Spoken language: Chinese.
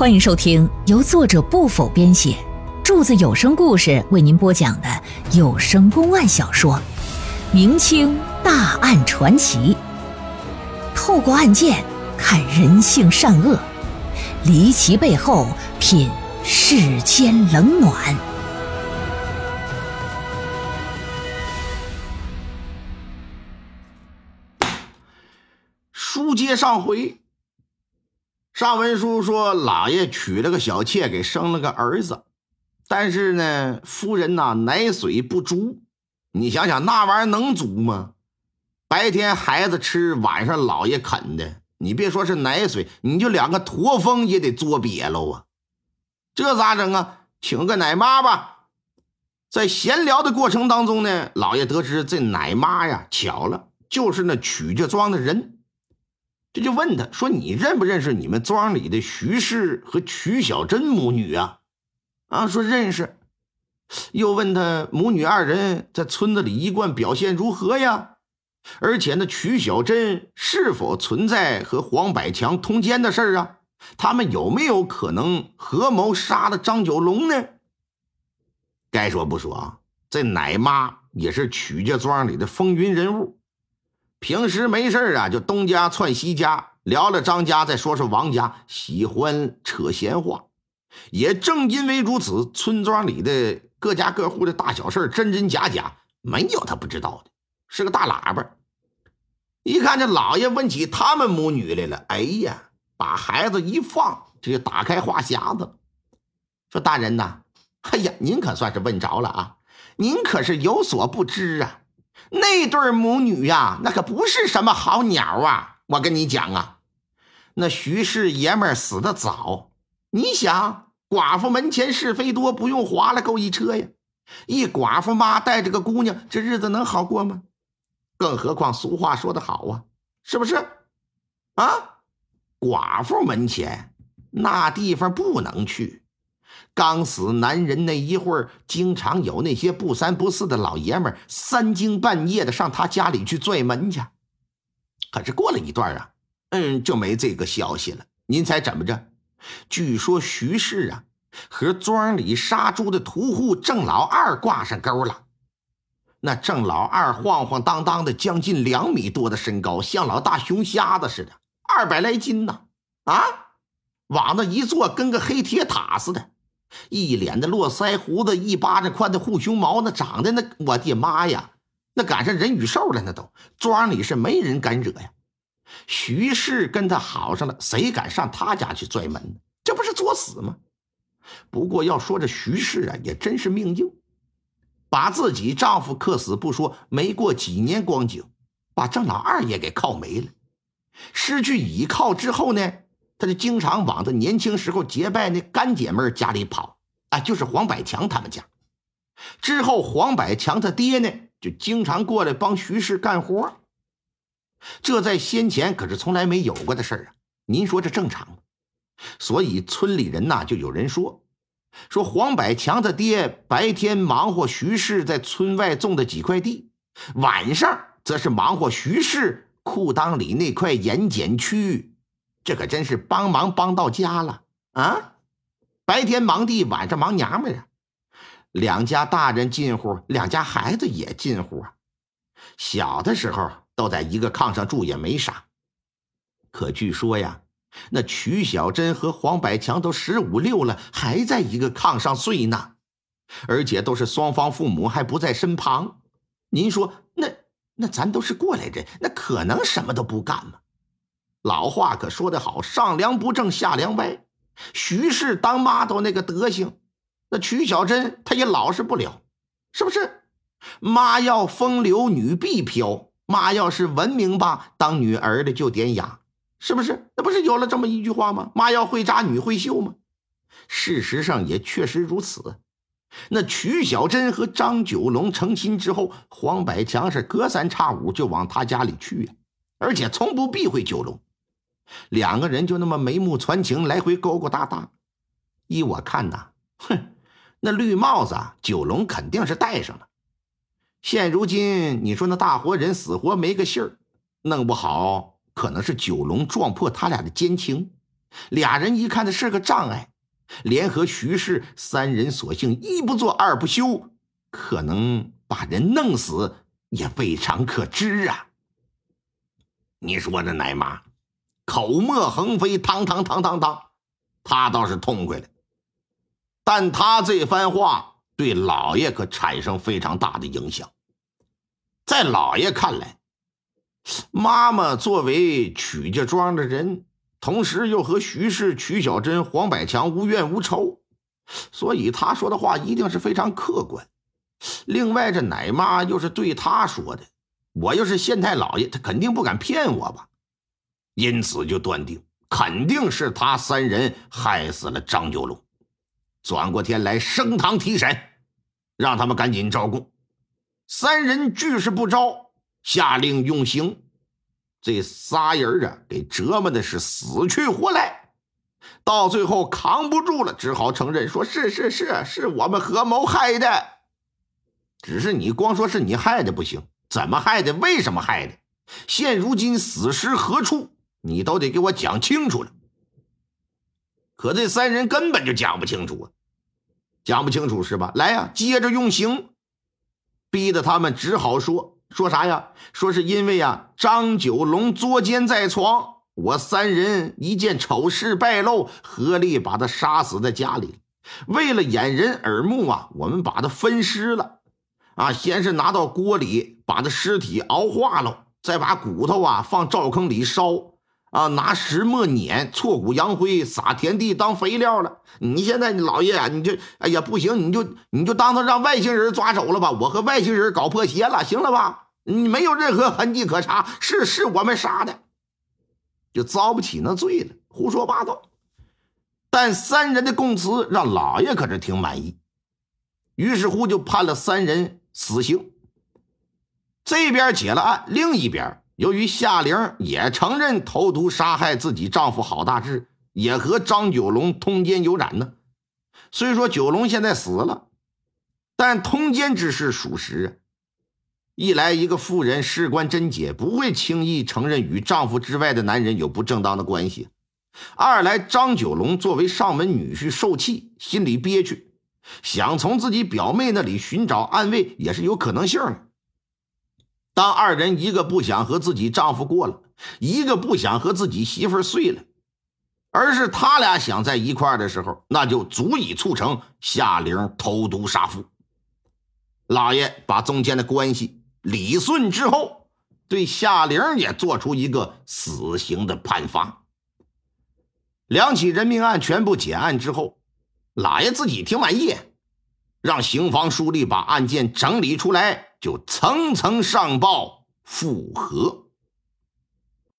欢迎收听由作者不否编写，柱子有声故事为您播讲的有声公案小说《明清大案传奇》，透过案件看人性善恶，离奇背后品世间冷暖。书接上回。上文书说，老爷娶了个小妾，给生了个儿子，但是呢，夫人呐奶水不足。你想想，那玩意儿能足吗？白天孩子吃，晚上老爷啃的。你别说是奶水，你就两个驼峰也得作瘪喽啊！这咋整啊？请个奶妈吧。在闲聊的过程当中呢，老爷得知这奶妈呀，巧了，就是那曲家庄的人。这就问他说：“你认不认识你们庄里的徐氏和曲小珍母女啊？”啊，说认识。又问他母女二人在村子里一贯表现如何呀？而且那曲小珍是否存在和黄百强通奸的事儿啊？他们有没有可能合谋杀了张九龙呢？该说不说啊，这奶妈也是曲家庄里的风云人物。平时没事啊，就东家窜西家，聊了张家，再说说王家，喜欢扯闲话。也正因为如此，村庄里的各家各户的大小事真真假假，没有他不知道的，是个大喇叭。一看这老爷问起他们母女来了，哎呀，把孩子一放，这就打开话匣子，说：“大人呐，哎呀，您可算是问着了啊，您可是有所不知啊。”那对母女呀，那可不是什么好鸟啊！我跟你讲啊，那徐氏爷们死的早，你想寡妇门前是非多，不用划拉够一车呀。一寡妇妈带着个姑娘，这日子能好过吗？更何况俗话说得好啊，是不是？啊，寡妇门前那地方不能去。刚死男人那一会儿，经常有那些不三不四的老爷们三更半夜的上他家里去拽门去。可是过了一段啊，嗯，就没这个消息了。您猜怎么着？据说徐氏啊和庄里杀猪的屠户郑老二挂上钩了。那郑老二晃晃荡荡的，将近两米多的身高，像老大熊瞎子似的，二百来斤呐！啊，往那一坐，跟个黑铁塔似的。一脸的络腮胡子，一巴掌宽的护胸毛，那长得那，我的妈呀，那赶上人与兽了，那都庄里是没人敢惹呀。徐氏跟他好上了，谁敢上他家去拽门？这不是作死吗？不过要说这徐氏啊，也真是命硬，把自己丈夫克死不说，没过几年光景，把郑老二也给靠没了。失去倚靠之后呢？他就经常往他年轻时候结拜那干姐妹家里跑啊，就是黄百强他们家。之后，黄百强他爹呢，就经常过来帮徐氏干活。这在先前可是从来没有过的事儿啊！您说这正常吗？所以村里人呐，就有人说，说黄百强他爹白天忙活徐氏在村外种的几块地，晚上则是忙活徐氏裤裆里那块盐碱区。这可真是帮忙帮到家了啊！白天忙地，晚上忙娘们啊。两家大人近乎，两家孩子也近乎啊。小的时候都在一个炕上住也没啥。可据说呀，那曲小珍和黄百强都十五六了，还在一个炕上睡呢，而且都是双方父母还不在身旁。您说那那咱都是过来人，那可能什么都不干吗？老话可说得好，上梁不正下梁歪。徐氏当妈都那个德行，那曲小珍她也老实不了，是不是？妈要风流，女必飘；妈要是文明吧，当女儿的就典雅，是不是？那不是有了这么一句话吗？妈要会扎，女会绣吗？事实上也确实如此。那曲小珍和张九龙成亲之后，黄百强是隔三差五就往他家里去呀，而且从不避讳九龙。两个人就那么眉目传情，来回勾勾搭搭。依我看呐，哼，那绿帽子九龙肯定是戴上了。现如今你说那大活人死活没个信儿，弄不好可能是九龙撞破他俩的奸情。俩人一看这是个障碍，联合徐氏三人，索性一不做二不休，可能把人弄死也未尝可知啊！你说这奶妈口沫横飞，汤汤汤汤汤，他倒是痛快了，但他这番话对老爷可产生非常大的影响。在老爷看来，妈妈作为曲家庄的人。同时又和徐氏、曲小珍、黄百强无怨无仇，所以他说的话一定是非常客观。另外，这奶妈又是对他说的，我要是县太老爷，他肯定不敢骗我吧？因此就断定，肯定是他三人害死了张九龙。转过天来升堂提审，让他们赶紧招供。三人俱是不招，下令用刑。这仨人啊，给折磨的是死去活来，到最后扛不住了，只好承认说：“是是是，是我们合谋害的。只是你光说是你害的不行，怎么害的？为什么害的？现如今死尸何处？你都得给我讲清楚了。”可这三人根本就讲不清楚啊，讲不清楚是吧？来呀，接着用刑，逼得他们只好说。说啥呀？说是因为呀，张九龙作奸在床，我三人一见丑事败露，合力把他杀死在家里。为了掩人耳目啊，我们把他分尸了。啊，先是拿到锅里把他尸体熬化了，再把骨头啊放灶坑里烧。啊，拿石磨碾，挫骨扬灰，撒田地当肥料了。你现在老爷，你就哎呀不行，你就你就当他让外星人抓走了吧。我和外星人搞破鞋了，行了吧？你没有任何痕迹可查，是是我们杀的，就遭不起那罪了。胡说八道。但三人的供词让老爷可是挺满意，于是乎就判了三人死刑。这边解了案，另一边。由于夏玲也承认投毒杀害自己丈夫郝大志，也和张九龙通奸有染呢。虽说九龙现在死了，但通奸之事属实。一来，一个妇人事关贞洁，不会轻易承认与丈夫之外的男人有不正当的关系；二来，张九龙作为上门女婿受气，心里憋屈，想从自己表妹那里寻找安慰，也是有可能性的。当二人一个不想和自己丈夫过了，一个不想和自己媳妇睡了，而是他俩想在一块的时候，那就足以促成夏玲投毒杀夫。老爷把中间的关系理顺之后，对夏玲也做出一个死刑的判罚。两起人命案全部结案之后，老爷自己挺满意，让刑房书吏把案件整理出来。就层层上报复核。